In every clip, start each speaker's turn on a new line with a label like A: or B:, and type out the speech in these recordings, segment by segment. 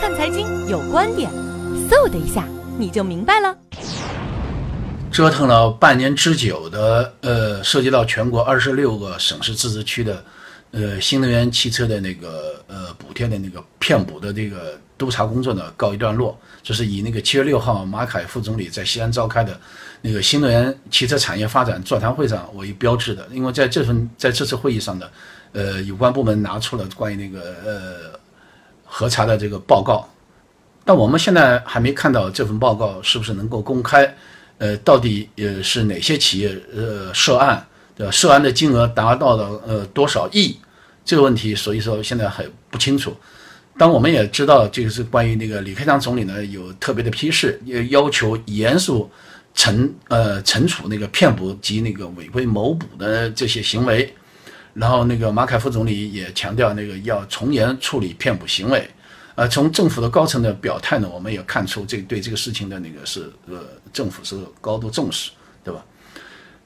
A: 看财经有观点，嗖的一下你就明白了。
B: 折腾了半年之久的，呃，涉及到全国二十六个省市自治区的，呃，新能源汽车的那个呃补贴的那个骗补的这个督查工作呢，告一段落。这是以那个七月六号马凯副总理在西安召开的那个新能源汽车产业发展座谈会上为标志的。因为在这份在这次会议上呢，呃，有关部门拿出了关于那个呃核查的这个报告，但我们现在还没看到这份报告是不是能够公开。呃，到底呃是哪些企业呃涉案，对吧？涉案的金额达到了呃多少亿？这个问题，所以说现在还不清楚。当我们也知道，就是关于那个李克强总理呢有特别的批示，要要求严肃惩呃惩处那个骗补及那个违规谋补的这些行为。然后那个马凯副总理也强调，那个要从严处理骗补行为。呃，从政府的高层的表态呢，我们也看出这对这个事情的那个是呃，政府是高度重视，对吧？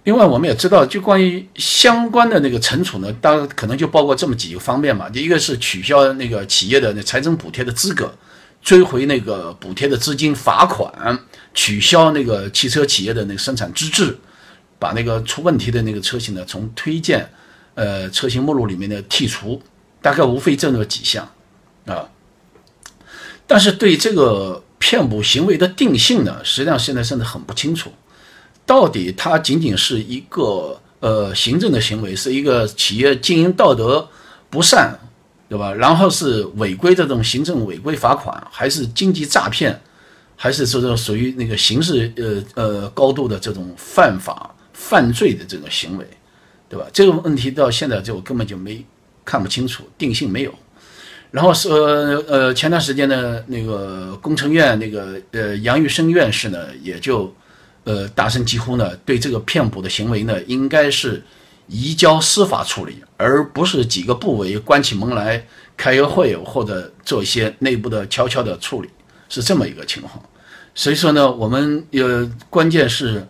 B: 另外，我们也知道，就关于相关的那个惩处呢，当然可能就包括这么几个方面嘛。第一个是取消那个企业的那财政补贴的资格，追回那个补贴的资金、罚款，取消那个汽车企业的那个生产资质，把那个出问题的那个车型呢从推荐呃车型目录里面的剔除，大概无非这么几项啊。但是对这个骗补行为的定性呢，实际上现在甚至很不清楚，到底它仅仅是一个呃行政的行为，是一个企业经营道德不善，对吧？然后是违规这种行政违规罚款，还是经济诈骗，还是说这属于那个刑事呃呃高度的这种犯法犯罪的这种行为，对吧？这个问题到现在就根本就没看不清楚，定性没有。然后是呃前段时间呢，那个工程院那个呃杨玉生院士呢，也就呃大声疾呼呢，对这个骗补的行为呢，应该是移交司法处理，而不是几个部委关起门来开个会或者做一些内部的悄悄的处理，是这么一个情况。所以说呢，我们呃关键是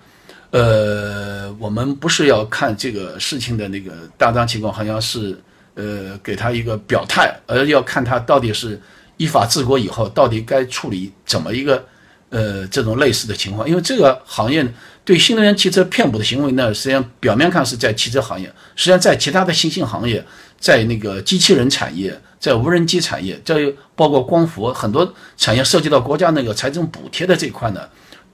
B: 呃我们不是要看这个事情的那个大张情况，好像是。呃，给他一个表态，而要看他到底是依法治国以后，到底该处理怎么一个呃这种类似的情况。因为这个行业对新能源汽车骗补的行为呢，实际上表面看是在汽车行业，实际上在其他的新兴行业，在那个机器人产业，在无人机产业，在包括光伏很多产业涉及到国家那个财政补贴的这块呢，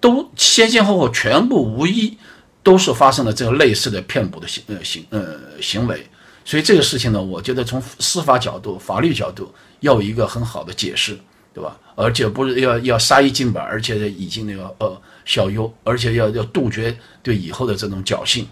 B: 都先先后后全部无一都是发生了这个类似的骗补的行呃行呃行为。所以这个事情呢，我觉得从司法角度、法律角度要有一个很好的解释，对吧？而且不是要要杀一儆百，而且已经那个呃小优，而且要要杜绝对以后的这种侥幸，